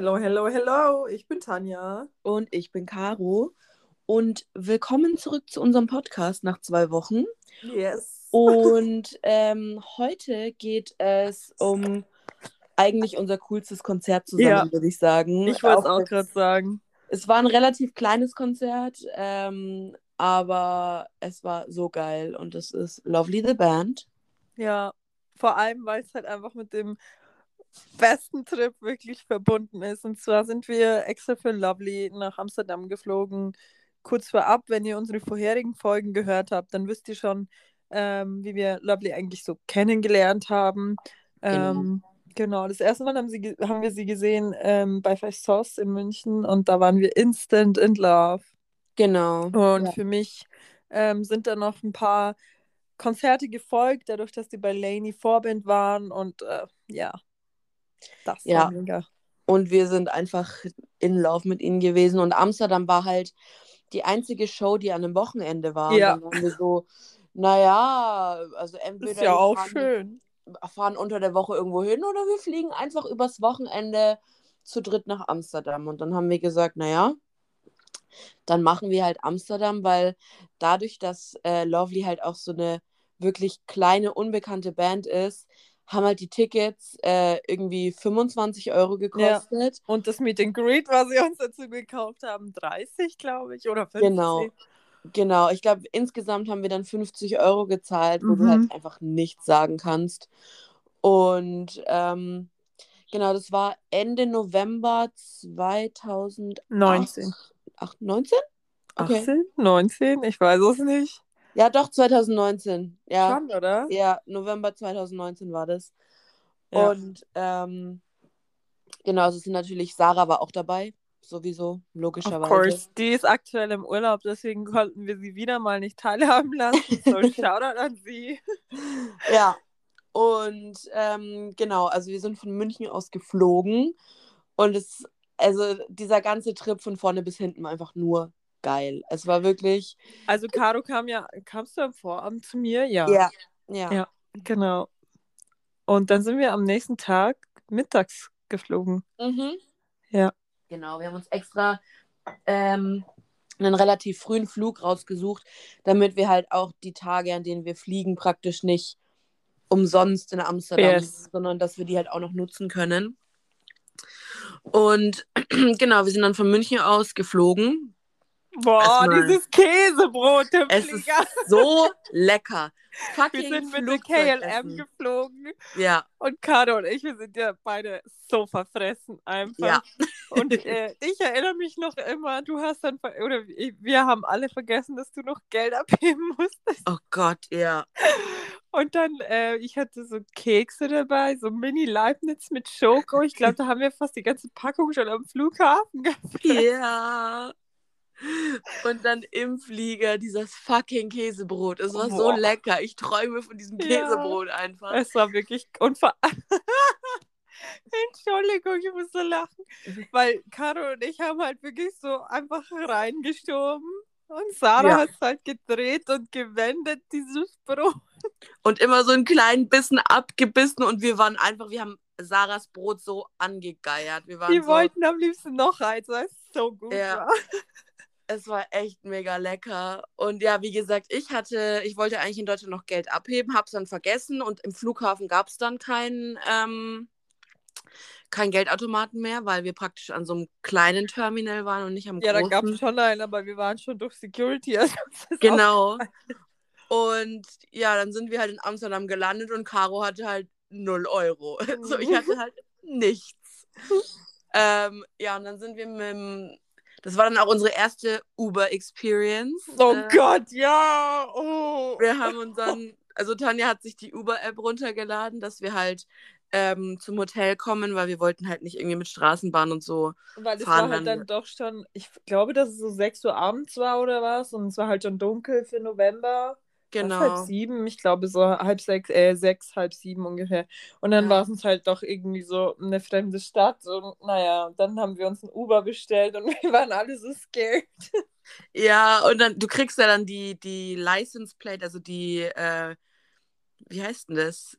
Hello, hello, hello. Ich bin Tanja. Und ich bin Caro. Und willkommen zurück zu unserem Podcast nach zwei Wochen. Yes. Und ähm, heute geht es um eigentlich unser coolstes Konzert zusammen, Ja. würde ich sagen. Ich wollte es auch gerade sagen. Es war ein relativ kleines Konzert, ähm, aber es war so geil. Und es ist Lovely the Band. Ja, vor allem, weil es halt einfach mit dem besten Trip wirklich verbunden ist. Und zwar sind wir extra für Lovely nach Amsterdam geflogen. Kurz vorab, wenn ihr unsere vorherigen Folgen gehört habt, dann wisst ihr schon, ähm, wie wir Lovely eigentlich so kennengelernt haben. Ähm, genau, das erste Mal haben, sie, haben wir sie gesehen ähm, bei Five Sauce in München und da waren wir instant in love. Genau. Und Ja. für mich ähm, sind da noch ein paar Konzerte gefolgt, dadurch, dass die bei Laney Vorband waren. Und äh, ja, das Ja. war mega. Und wir sind einfach in Love mit ihnen gewesen. Und Amsterdam war halt die einzige Show, die an einem Wochenende war. Ja. Und dann waren wir so, naja, also entweder Ist ja auch fahren, schön. fahren unter der Woche irgendwo hin oder wir fliegen einfach übers Wochenende zu dritt nach Amsterdam. Und dann haben wir gesagt, naja, dann machen wir halt Amsterdam, weil dadurch, dass äh, Lovely halt auch so eine wirklich kleine, unbekannte Band ist, haben halt die Tickets äh, irgendwie 25 Euro gekostet. Und das Meet and Greet, was sie uns dazu gekauft haben, 30, glaube ich, oder 50. Genau. Genau, ich glaube, insgesamt haben wir dann 50 Euro gezahlt, wo du Mhm. halt einfach nichts sagen kannst. Und ähm, genau, das war Ende November 2019. 19. Ach, 19? Okay. 18? 19? Ich weiß es nicht. Ja, doch, 2019. Ja, Schon, oder? ja, November 2019 war das. Ja. Und ähm, genau, es sind natürlich, Sarah war auch dabei, sowieso, Of logischerweise. course. Die ist aktuell im Urlaub, deswegen konnten wir sie wieder mal nicht teilhaben lassen. So, Shoutout an sie. Ja, und ähm, genau, also wir sind von München aus geflogen und es, also dieser ganze Trip von vorne bis hinten war einfach nur geil. Es war wirklich, Also, Caro kam ja, kamst du am Vorabend zu mir? Ja. ja, ja, Ja. Genau. Und dann sind wir am nächsten Tag mittags geflogen. Mhm. Ja. Genau, wir haben uns extra ähm, einen relativ frühen Flug rausgesucht, damit wir halt auch die Tage, an denen wir fliegen, praktisch nicht umsonst in Amsterdam, Yes. sondern dass wir die halt auch noch nutzen können. Und genau, wir sind dann von München aus geflogen. Boah, Erstmal. dieses Käsebrot im Es ist so lecker. Wir Fucking sind mit der. KLM geflogen Ja, und Caro und ich, wir sind ja beide so verfressen einfach. ja. Und äh, ich erinnere mich noch immer, du hast dann, oder wir haben alle vergessen, dass du noch Geld abheben musstest. Oh Gott, ja. Und dann, äh, ich hatte so Kekse dabei, so Mini-Leibniz mit Schoko. Ich glaube, da haben wir fast die ganze Packung schon am Flughafen gehabt. Ja. Und dann im Flieger dieses fucking Käsebrot. Es war so Boah. lecker. Ich träume von diesem Ja. Käsebrot einfach. Es war wirklich. Und vor Entschuldigung, ich muss so lachen. Weil Caro und ich haben halt wirklich so einfach reingeschoben. Und Sarah Ja. hat es halt gedreht und gewendet, dieses Brot. Und immer so einen kleinen Bissen abgebissen und wir waren einfach, wir haben Sarahs Brot so angegeiert. Wir waren Die so, wollten am liebsten noch eins, weil es so gut Ja. war. es war echt mega lecker. Und ja, wie gesagt, ich hatte, ich wollte eigentlich in Deutschland noch Geld abheben, hab's dann vergessen und im Flughafen gab es dann keinen, ähm, kein Geldautomaten mehr, weil wir praktisch an so einem kleinen Terminal waren und nicht am Ja, da großen. gab es schon einen, aber wir waren schon durch Security. Also Genau. Und ja, dann sind wir halt in Amsterdam gelandet und Caro hatte halt 0 Euro. So, ich hatte halt nichts. ähm, ja, und dann sind wir mit dem. Das war dann auch unsere erste Uber-Experience. Oh Äh, Gott, ja. Oh. Wir haben uns dann, also Tanja hat sich die Uber-App runtergeladen, dass wir halt ähm, zum Hotel kommen, weil wir wollten halt nicht irgendwie mit Straßenbahn und so. Weil es fahren war halt dann- dann doch schon, ich glaube, dass es so 6 Uhr abends war oder was. Und es war halt schon dunkel für November. Genau. halb sieben, ich glaube so halb sechs, äh, sechs, halb sieben ungefähr. Und dann Ja. war es uns halt doch irgendwie so eine fremde Stadt. Und naja, dann haben wir uns ein Uber bestellt und wir waren alle so scared. Ja, und dann, du kriegst ja dann die, die License Plate, also die, äh, wie heißt denn das?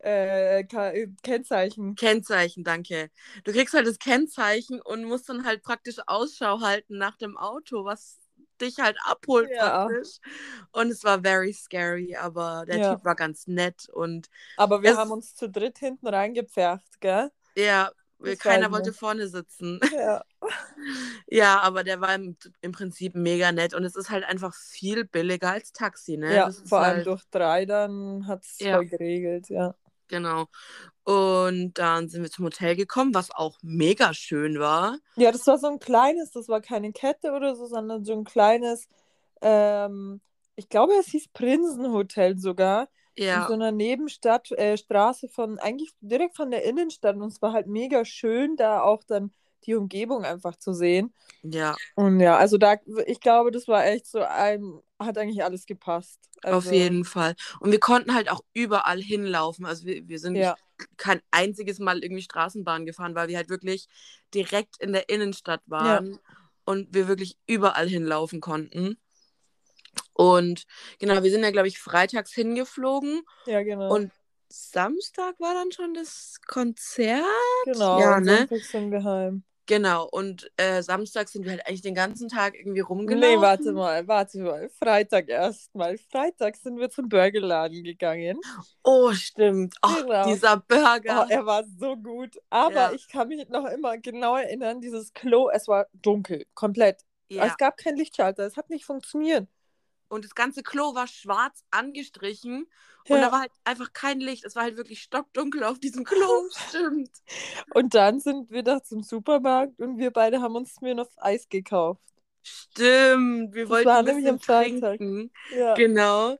äh, Ka- Kennzeichen. Kennzeichen, danke. Du kriegst halt das Kennzeichen und musst dann halt praktisch Ausschau halten nach dem Auto, was dich halt abholt Ja. praktisch. Und es war very scary, aber der Ja. Typ war ganz nett und Aber wir haben uns zu dritt hinten reingepfercht, gell? ja, Das keiner wollte vorne sitzen. Ja. Ja, aber der war im, im Prinzip mega nett und es ist halt einfach viel billiger als Taxi, ne? ja, vor allem halt, durch drei, dann hat es Ja. voll geregelt, ja. Genau. Und dann sind wir zum Hotel gekommen, was auch mega schön war. Ja, das war so ein kleines, das war keine Kette oder so, sondern so ein kleines, ähm, ich glaube, es hieß Prinzenhotel sogar, in Ja, so einer Nebenstadt, äh, Straße von, eigentlich direkt von der Innenstadt. Und es war halt mega schön, da auch dann die Umgebung einfach zu sehen. ja, Und ja, also da, ich glaube, das war echt so ein, hat eigentlich alles gepasst. Also, auf jeden Fall. Und wir konnten halt auch überall hinlaufen. Also wir, wir sind Ja, kein einziges Mal irgendwie Straßenbahn gefahren, weil wir halt wirklich direkt in der Innenstadt waren und wir wirklich überall hinlaufen konnten. Und genau, wir sind ja, glaube ich, freitags hingeflogen ja, genau. und Samstag war dann schon das Konzert. genau, ja, ne? Sind wir heim. Genau, und äh, Samstag sind wir halt eigentlich den ganzen Tag irgendwie rumgelaufen. Nee, warte mal, warte mal. Freitag erstmal. Freitag sind wir zum Burgerladen gegangen. Oh, stimmt. Oh, Genau. dieser Burger. Oh, er war so gut. Aber Ja. ich kann mich noch immer genau erinnern, dieses Klo, es war dunkel, komplett. ja. Es gab keinen Lichtschalter, es hat nicht funktioniert. Und das ganze Klo war schwarz angestrichen. Ja. Und da war halt einfach kein Licht. Es war halt wirklich stockdunkel auf diesem Klo. Stimmt. Und dann sind wir da zum Supermarkt und wir beide haben uns mir noch Eis gekauft. Stimmt. Wir Das wollten war nämlich am trinken. Ja. Genau.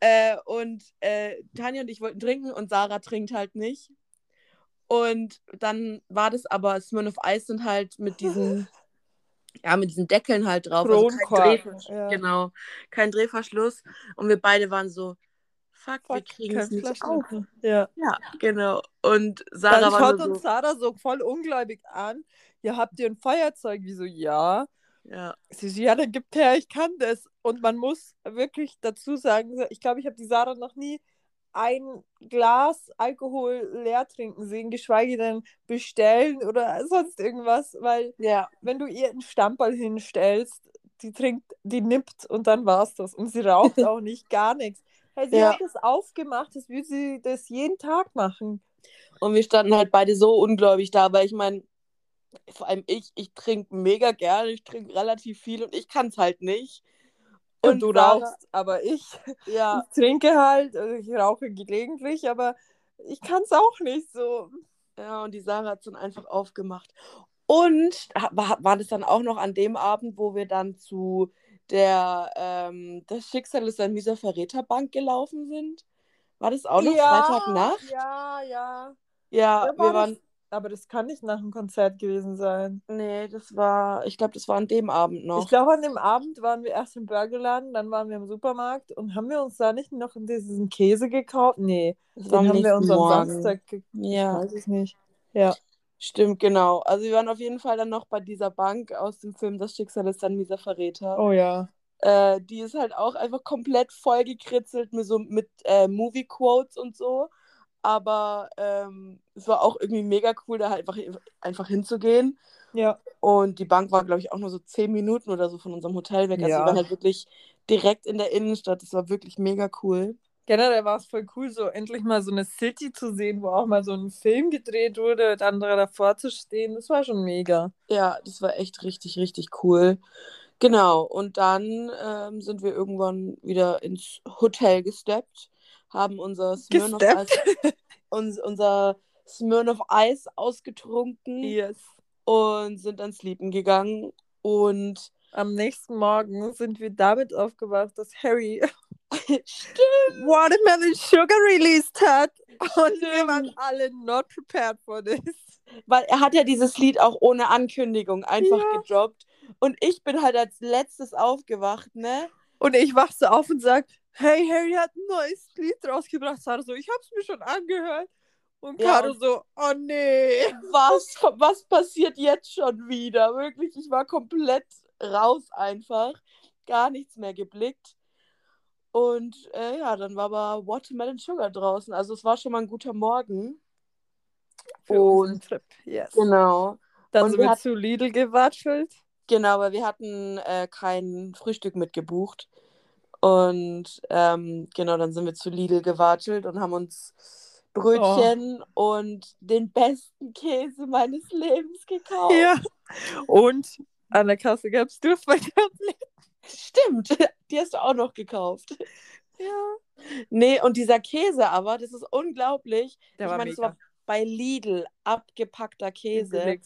Äh, und äh, Tanja und ich wollten trinken und Sarah trinkt halt nicht. Und dann war das aber Smirnoff Eis sind halt mit diesen, ja, mit diesen Deckeln halt drauf. Also kein ja. Genau. Kein Drehverschluss. Und wir beide waren so, fuck, wir Fuck, kriegen kein es nicht auf. Flaschenöffner. Ja. Ja, genau. Und Sarah Dann war schaut nur uns so, Sarah so voll ungläubig an. Ja, habt ihr ein Feuerzeug? Wieso ja? ja, Sie so, ja, dann gibt her, ich kann das. Und man muss wirklich dazu sagen, ich glaube, ich habe die Sarah noch nie ein Glas Alkohol leer trinken sehen, geschweige denn bestellen oder sonst irgendwas, weil ja, wenn du ihr einen Stammball hinstellst, die trinkt, die nippt und dann war's das. Und sie raucht auch nicht, gar nichts. Hey, sie Ja. hat das aufgemacht, das würde sie das jeden Tag machen. Und wir standen halt beide so ungläubig da, weil ich meine, vor allem ich, ich trinke mega gerne, ich trinke relativ viel und ich kann es halt nicht. Und, du Sarah- rauchst, aber ich, Ja, ich trinke halt, also ich rauche gelegentlich, aber ich kann es auch nicht so. ja, und die Sarah hat es dann einfach aufgemacht. Und war, war das dann auch noch an dem Abend, wo wir dann zu der ähm, Das Schicksal ist ein mieser Verräterbank gelaufen sind? War das auch noch Freitagnacht? Ja, ja. Ja, Ja, war wir waren. Aber das kann nicht nach dem Konzert gewesen sein. Nee, das war, ich glaube, das war an dem Abend noch. Ich glaube, an dem Abend waren wir erst im Burgerladen, dann waren wir im Supermarkt und haben wir uns da nicht noch diesen Käse gekauft? Nee, das den haben wir uns am Morgen. Samstag gekauft. Ja. Ich weiß es nicht. Ja. Stimmt, genau. Also wir waren auf jeden Fall dann noch bei dieser Bank aus dem Film Das Schicksal ist ein mieser Verräter. Oh ja. Äh, die ist halt auch einfach komplett vollgekritzelt mit so mit äh, Movie-Quotes und so. Aber ähm, es war auch irgendwie mega cool, da halt einfach, einfach hinzugehen. Ja. Und die Bank war, glaube ich, auch nur so zehn Minuten oder so von unserem Hotel weg. Also Ja. wir waren halt wirklich direkt in der Innenstadt. Das war wirklich mega cool. Generell war es voll cool, so endlich mal so eine City zu sehen, wo auch mal so ein Film gedreht wurde und andere davor zu stehen. Das war schon mega. Ja, das war echt richtig, richtig cool. Genau, und dann ähm, sind wir irgendwann wieder ins Hotel gesteppt, haben unser Smirnoff Eis, uns, unser Smirnoff Eis ausgetrunken Yes. und sind dann sleepen gegangen. Und Am nächsten Morgen sind wir damit aufgewacht, dass Harry stimmt, Watermelon Sugar released hat. Und wir Stimmt. waren alle not prepared for this. weil er hat ja dieses Lied auch ohne Ankündigung einfach Ja. gedroppt. Und ich bin halt als letztes aufgewacht, ne? Und ich wach so auf und sag, hey, Harry hat ein neues Lied rausgebracht. Sarah so, ich hab's mir schon angehört. Und Ja, Caro und- so, oh nee. was, was passiert jetzt schon wieder? Wirklich, ich war komplett raus einfach. Gar nichts mehr geblickt. Und äh, ja, dann war aber Watermelon Sugar draußen. Also es war schon mal ein guter Morgen. Für Und Trip. Yes. genau. Dann Und sind wir wir zu Lidl gewatschelt. Genau, weil wir hatten äh, kein Frühstück mitgebucht. Und ähm, genau, dann sind wir zu Lidl gewatschelt und haben uns Brötchen und den besten Käse meines Lebens gekauft. Ja. Und an der Kasse gab es Duftweiterblick. Stimmt, die hast du auch noch gekauft. Ja. Nee, und dieser Käse aber, das ist unglaublich. Der ich meine, es war bei Lidl abgepackter Käse.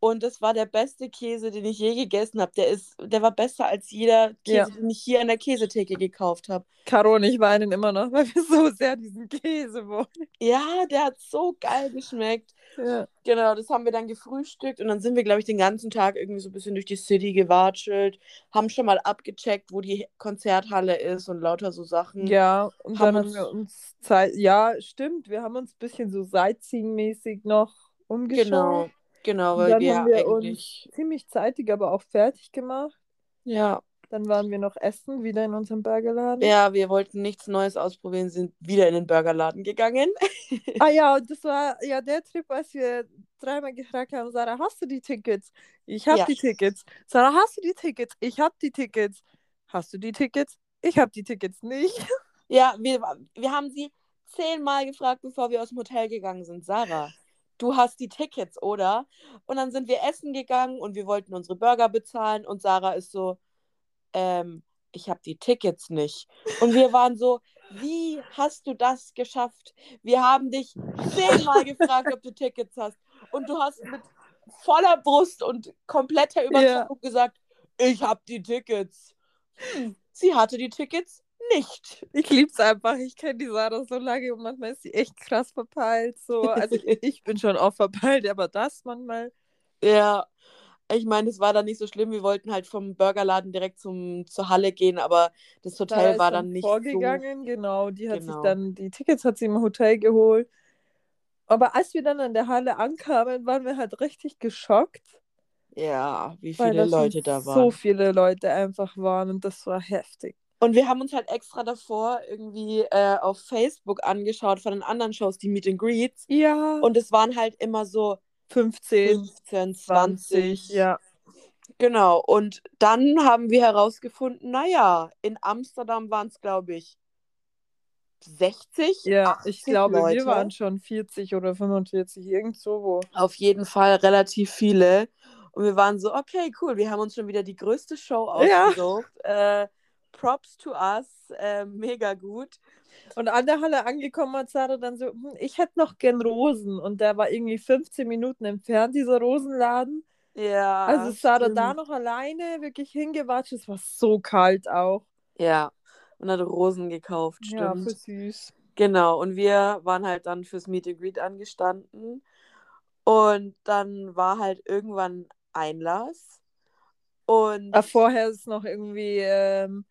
Und es war der beste Käse, den ich je gegessen habe. Der ist, der war besser als jeder Käse, Ja. den ich hier an der Käsetheke gekauft habe. Caro und ich weinen immer noch, weil wir so sehr diesen Käse wollen. Ja, der hat so geil geschmeckt. Ja. Genau, das haben wir dann gefrühstückt und dann sind wir, glaube ich, den ganzen Tag irgendwie so ein bisschen durch die City gewatschelt, haben schon mal abgecheckt, wo die Konzerthalle ist und lauter so Sachen. Ja, und Haben dann haben uns- wir uns Zeit. Ja, stimmt. Wir haben uns ein bisschen so Sightseeing-mäßig noch umgeschaut. Genau, genau, weil dann wir haben wir eigentlich. uns ziemlich zeitig aber auch fertig gemacht. Ja, Dann waren wir noch essen, wieder in unserem Burgerladen. ja, wir wollten nichts Neues ausprobieren, sind wieder in den Burgerladen gegangen. Ah ja, und das war ja der Trip, als wir dreimal gefragt haben, Sarah, hast du die Tickets? Ich habe Ja. die Tickets. Sarah, hast du die Tickets? Ich habe die Tickets. Hast du die Tickets? Ich habe die Tickets nicht. Ja, wir, wir haben sie zehnmal gefragt, bevor wir aus dem Hotel gegangen sind. Sarah, du hast die Tickets, oder? Und dann sind wir essen gegangen und wir wollten unsere Burger bezahlen und Sarah ist so, ähm, ich habe die Tickets nicht. Und wir waren so, wie hast du das geschafft? Wir haben dich zehnmal gefragt, ob du Tickets hast. Und du hast mit voller Brust und kompletter Überzeugung gesagt, ich habe die Tickets. Hm, sie hatte die Tickets nicht. Ich lieb's einfach. Ich kenne die Sarah so lange und manchmal ist sie echt krass verpeilt. So. Also ich, ich bin schon auch verpeilt, aber das manchmal. Ja, ich meine, es war dann nicht so schlimm. Wir wollten halt vom Burgerladen direkt zum, zur Halle gehen, aber das Hotel ist war dann nicht so. vorgegangen, genau. Die hat Genau. sich dann, die Tickets hat sie im Hotel geholt. Aber als wir dann an der Halle ankamen, waren wir halt richtig geschockt, Ja, wie viele da Leute da so waren. viele Leute einfach waren und das war heftig. Und wir haben uns halt extra davor irgendwie äh, auf Facebook angeschaut von den anderen Shows, die Meet and Greets. Ja. Und es waren halt immer so 15, 15, 20. 20, ja. Genau. Und dann haben wir herausgefunden, naja, in Amsterdam waren es, glaube ich, 60. Ja, 80 ich glaube, Leute. wir waren schon 40 oder 45, irgend so wo. Auf jeden Fall relativ viele. Und wir waren so, okay, cool, wir haben uns schon wieder die größte Show Ja. ausgesucht. Äh, props to us, äh, mega gut. Und an der Halle angekommen hat Sarah dann so, hm, ich hätte noch gern Rosen. Und der war irgendwie 15 Minuten entfernt, dieser Rosenladen. Ja. Also Sarah stimmt. da noch alleine wirklich hingewatscht. Es war so kalt auch. Ja. Und hat Rosen gekauft, Ja, stimmt. für süß. Genau. Und wir waren halt dann fürs Meet and Greet angestanden. Und dann war halt irgendwann Einlass. Und Aber vorher ist noch irgendwie, ähm,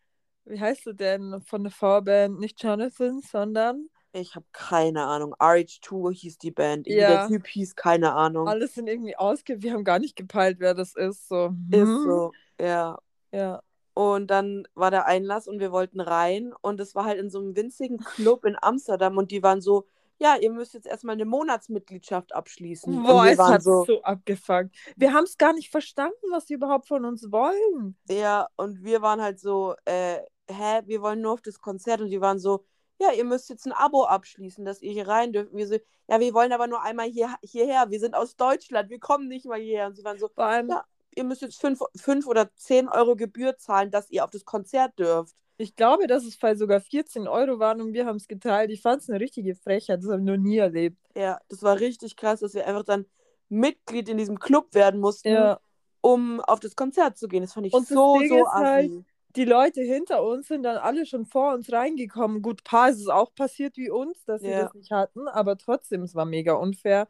wie heißt du denn von der Vorband? Nicht Jonathan, sondern ich habe keine Ahnung. RH2 hieß die Band. Ja. der Typ hieß, keine Ahnung. alle sind irgendwie ausge... Wir haben gar nicht gepeilt, wer das ist. So. Ist hm, so, ja. Ja. Und dann war der Einlass und wir wollten rein. Und es war halt in so einem winzigen Club in Amsterdam. Und die waren so, ja, ihr müsst jetzt erstmal eine Monatsmitgliedschaft abschließen. Boah, es hat so, so abgefuckt. Wir haben es gar nicht verstanden, was sie überhaupt von uns wollen. ja, und wir waren halt so, äh, hä, wir wollen nur auf das Konzert. Und die waren so, ja, ihr müsst jetzt ein Abo abschließen, dass ihr hier rein dürft. Und wir so, ja, wir wollen aber nur einmal hier, hierher. Wir sind aus Deutschland, wir kommen nicht mal hierher. Und sie waren so, allem, Ja. ihr müsst jetzt 5 fünf oder 10 Euro Gebühr zahlen, dass ihr auf das Konzert dürft. ich glaube, dass es vielleicht sogar 14 Euro waren und wir haben es geteilt. Ich fand es eine richtige Frechheit. Das habe ich noch nie erlebt. Ja, das war richtig krass, dass wir einfach dann Mitglied in diesem Club werden mussten, Ja. um auf das Konzert zu gehen. Das fand ich Und so, so ist halt. Die Leute hinter uns sind dann alle schon vor uns reingekommen. Gut, paar ist es auch passiert wie uns, dass sie Ja. das nicht hatten, aber trotzdem, es war mega unfair.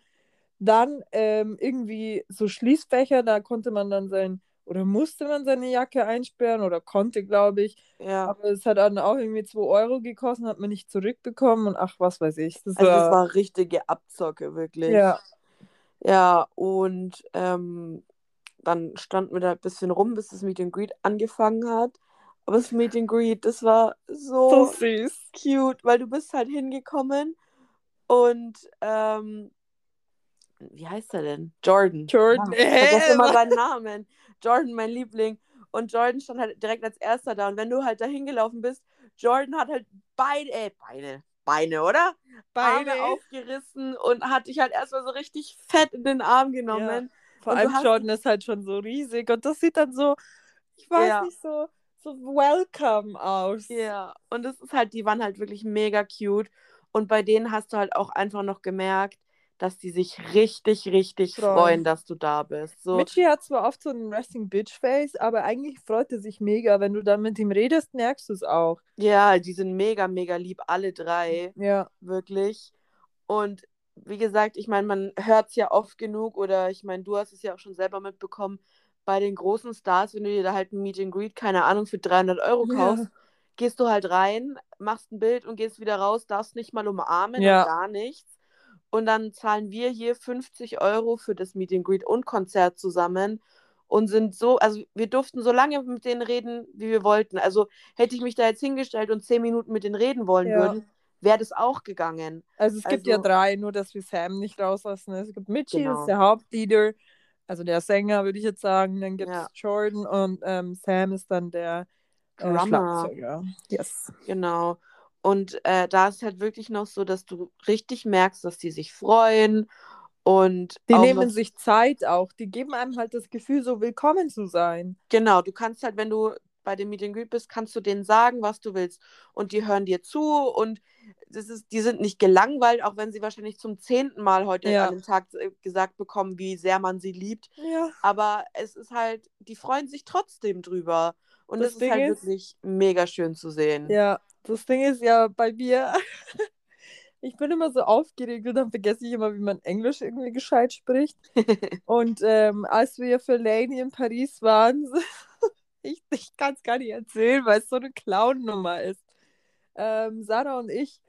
Dann ähm, irgendwie so Schließfächer, da konnte man dann sein, oder musste man seine Jacke einsperren oder konnte, glaube ich. Ja. Aber es hat dann auch irgendwie 2 Euro gekostet, hat man nicht zurückbekommen und ach, was weiß ich. Das Also war, das war richtige Abzocke, wirklich. ja, Ja, und ähm, dann standen wir da ein bisschen rum, bis das Meet and Greet angefangen hat. Aber das Meet and Greet, das war So so süß. cute, weil du bist halt hingekommen und ähm, wie heißt er denn? Jordan. Jordan, Ja, ich vergesse äh, immer seinen Namen. Jordan, mein Liebling. Und Jordan stand halt direkt als erster da. Und wenn du halt da hingelaufen bist, Jordan hat halt Beine, äh, Beine, Beine, oder? Beine. Arme aufgerissen und hat dich halt erstmal so richtig fett in den Arm genommen. Vor Und allem hast- Jordan ist halt schon so riesig und das sieht dann so, ich weiß Ja. nicht, so, so welcome aus. Ja, und es ist halt, die waren halt wirklich mega cute. Und bei denen hast du halt auch einfach noch gemerkt, dass die sich richtig, richtig Freuen. freuen, dass du da bist. So, Mitchie hat zwar oft so einen Resting Bitch Face, aber eigentlich freut er sich mega. Wenn du dann mit ihm redest, merkst du es auch. ja, die sind mega, mega lieb, alle drei, Ja. wirklich. Und wie gesagt, ich meine, man hört es ja oft genug, oder ich meine, du hast es ja auch schon selber mitbekommen, bei den großen Stars, wenn du dir da halt ein Meet and Greet, keine Ahnung, für 300 Euro kaufst, Ja. gehst du halt rein, machst ein Bild und gehst wieder raus, darfst nicht mal umarmen Ja. gar nichts. Und dann zahlen wir hier 50 Euro für das Meet and Greet und Konzert zusammen und sind so, also wir durften so lange mit denen reden, wie wir wollten. Also hätte ich mich da jetzt hingestellt und zehn Minuten mit denen reden wollen Ja. würden, wäre das auch gegangen. Also es gibt ja Also- drei, nur dass wir Sam nicht rauslassen. Es gibt Mitchie, das Genau. ist der Hauptleader, also der Sänger, würde ich jetzt sagen. Dann gibt es Ja. Jordan und ähm, Sam ist dann der äh. Schlagzeuger. Yes. Genau. Und äh, da ist halt wirklich noch so, dass du richtig merkst, dass die sich freuen und Die nehmen sich Zeit auch. Die geben einem halt das Gefühl, so willkommen zu sein. Genau, du kannst halt, wenn du bei dem Meet and Greet bist, kannst du denen sagen, was du willst. Und die hören dir zu und das ist, die sind nicht gelangweilt, auch wenn sie wahrscheinlich zum zehnten Mal heute Ja. an dem Tag äh, gesagt bekommen, wie sehr man sie liebt. Ja. Aber es ist halt, die freuen sich trotzdem drüber. Und Das das, ist halt ist- wirklich mega schön zu sehen. Ja, das Ding ist ja bei mir, ich bin immer so aufgeregt und dann vergesse ich immer, wie man Englisch irgendwie gescheit spricht. Und ähm, als wir für Lady in Paris waren, ich, ich kann es gar nicht erzählen, weil es so eine Clown-Nummer ist. Ähm, Sarah und ich,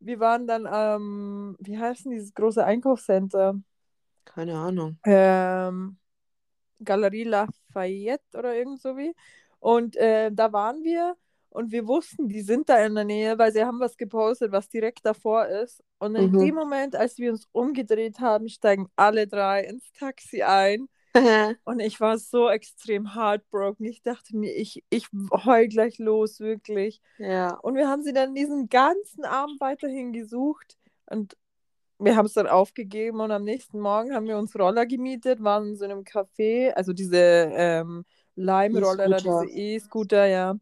wir waren dann, ähm, wie heißt denn dieses große Einkaufscenter? Keine Ahnung. ähm, Galerie Lafayette oder irgend so wie. Und äh, da waren wir und wir wussten, die sind da in der Nähe, weil sie haben was gepostet, was direkt davor ist. Und in Mhm. dem Moment, als wir uns umgedreht haben, steigen alle drei ins Taxi ein. Und ich war so extrem heartbroken. Ich dachte mir, ich, ich heul gleich los, wirklich. ja. Und wir haben sie dann diesen ganzen Abend weiterhin gesucht und wir haben es dann aufgegeben und am nächsten Morgen haben wir uns Roller gemietet, waren in so einem Café, also diese ähm, Lime-Roller, E-Scooter. diese E-Scooter, ja.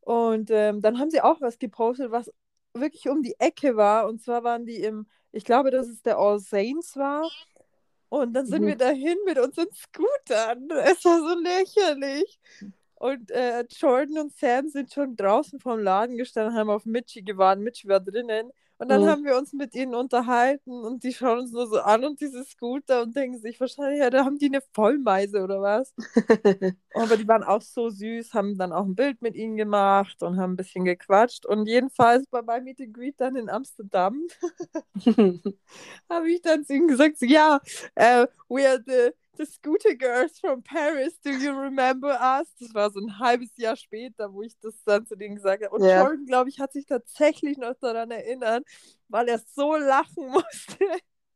Und ähm, dann haben sie auch was gepostet, was wirklich um die Ecke war. Und zwar waren die im, ich glaube, dass es der All Saints war. Und dann sind Mhm. wir dahin mit unseren Scootern. Es war so lächerlich. Und äh, Jordan und Sam sind schon draußen vom Laden gestanden, haben auf Mitchie gewartet. Mitchie war drinnen. Und dann Mhm. haben wir uns mit ihnen unterhalten und die schauen uns nur so an und diese Scooter und denken sich wahrscheinlich, ja, da haben die eine Vollmeise oder was. Aber die waren auch so süß, haben dann auch ein Bild mit ihnen gemacht und haben ein bisschen gequatscht. Und jedenfalls bei meinem Meet and Greet dann in Amsterdam habe ich dann zu ihnen gesagt, so, ja, äh, we are the, the Scooter Girls from Paris, do you remember us? Das war so ein halbes Jahr später, wo ich das dann zu denen gesagt habe. Und Ja. Jordan, glaube ich, hat sich tatsächlich noch daran erinnert, weil er so lachen musste.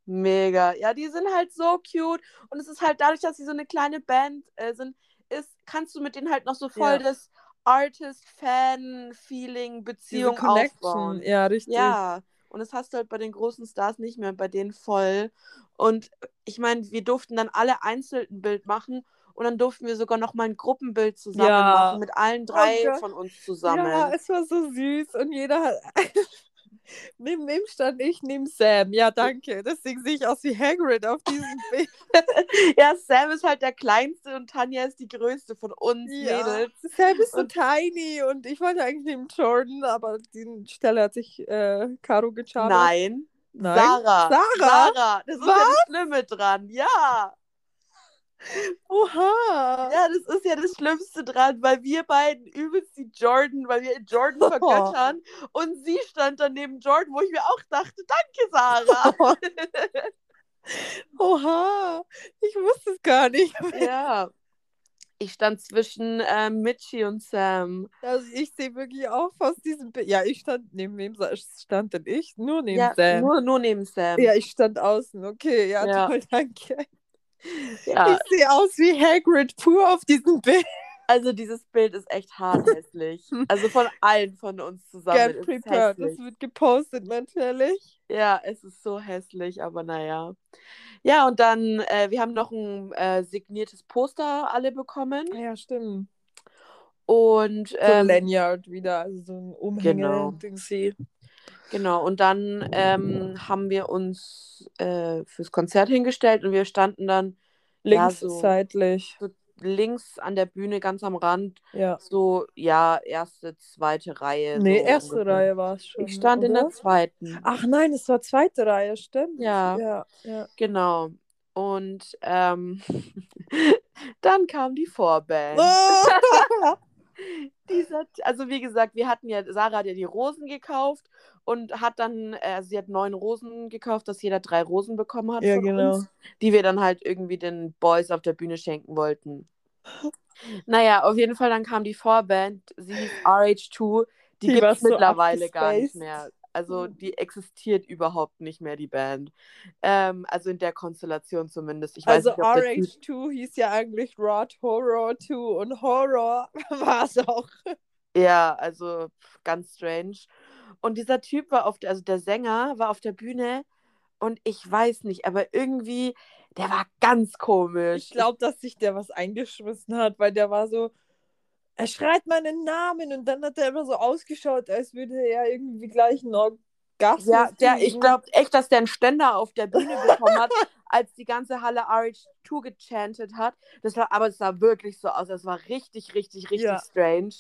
Mega. Ja, die sind halt so cute. Und es ist halt dadurch, dass sie so eine kleine Band äh, sind, ist, kannst du mit denen halt noch so voll Ja. das Artist-Fan-Feeling, Diese Beziehung Connection, aufbauen. ja, richtig. Ja. Und das hast du halt bei den großen Stars nicht mehr, bei denen voll. Und ich meine, wir durften dann alle einzeln ein Bild machen und dann durften wir sogar noch mal ein Gruppenbild zusammen Ja. machen mit allen drei Gott. von uns zusammen. Ja, es war so süß und jeder hat. neben wem stand ich? Neben Sam. Ja, danke. Deswegen sehe ich aus wie Hagrid auf diesem Bild. Ja, Sam ist halt der Kleinste und Tanja ist die Größte von uns Ja. Mädels. Sam ist so Und- tiny und ich wollte eigentlich neben Jordan, aber die Stelle hat sich äh, Caro gecharmt. Nein. Nein. Sarah. Sarah? Sarah. Das ist Was? ja das Schlimme dran. Ja. Oha. Ja, das ist ja das Schlimmste dran, weil wir beiden übelst die Jordan, weil wir Jordan vergöttern. Und sie stand dann neben Jordan, wo ich mir auch dachte, danke, Sarah. Oha. Ich wusste es gar nicht. ja. Ich stand zwischen äh, Mitchie und Sam. Also ich sehe wirklich auch fast diesen Bild. Ja, ich stand neben wem stand denn ich? Nur neben Ja, Sam. nur, nur neben Sam. Ja, ich stand außen. Okay, ja, Ja. toll, danke. Ja, Ich sehe aus wie Hagrid pur auf diesem Bild. also dieses Bild ist echt hart hässlich. Also von allen von uns zusammen. Get prepared. Das wird gepostet natürlich. Ja, es ist so hässlich, aber naja. Ja, und dann, äh, wir haben noch ein äh, signiertes Poster alle bekommen. Ah Ja, stimmt. Und So ein ähm, Lanyard wieder, also so ein Umhänge. Genau. Dingsy. Genau, und dann ähm, haben wir uns äh, fürs Konzert hingestellt und wir standen dann Ja, Links so. seitlich. links an der Bühne, ganz am Rand, Ja. so, ja, erste, zweite Reihe. Nee, so erste ungefähr. Reihe war es schon. Ich stand in oder? der zweiten. Ach nein, es war zweite Reihe, stimmt. Ja. Ja, ja. Genau. Und ähm, dann kam die Vorband. Dieser, also wie gesagt, wir hatten ja, Sarah hat ja die Rosen gekauft und hat dann, äh, sie hat neun Rosen gekauft, dass jeder drei Rosen bekommen hat Ja, genau. uns, die wir dann halt irgendwie den Boys auf der Bühne schenken wollten. Naja, auf jeden Fall, dann kam die Vorband, sie hieß RH2, die, Die gibt es so mittlerweile gar nicht mehr. Also die existiert überhaupt nicht mehr, die Band. Ähm, also in der Konstellation zumindest. Ich Also nicht, ob der Typ RH2 hieß ja eigentlich Rod Horror 2 und Horror war es auch. Ja, also ganz strange. Und dieser Typ war auf der, also der Sänger war auf der Bühne und ich weiß nicht, aber irgendwie, der war ganz komisch. Ich glaube, dass sich der was eingeschmissen hat, weil der war so, er schreit meinen Namen und dann hat er immer so ausgeschaut, als würde er irgendwie gleich einen Orgasmus ja, der, ich glaube echt, dass der einen Ständer auf der Bühne bekommen hat, als die ganze Halle RH2 gechantet hat. Das war, aber es sah wirklich so aus. Das war richtig, richtig, richtig Ja. strange.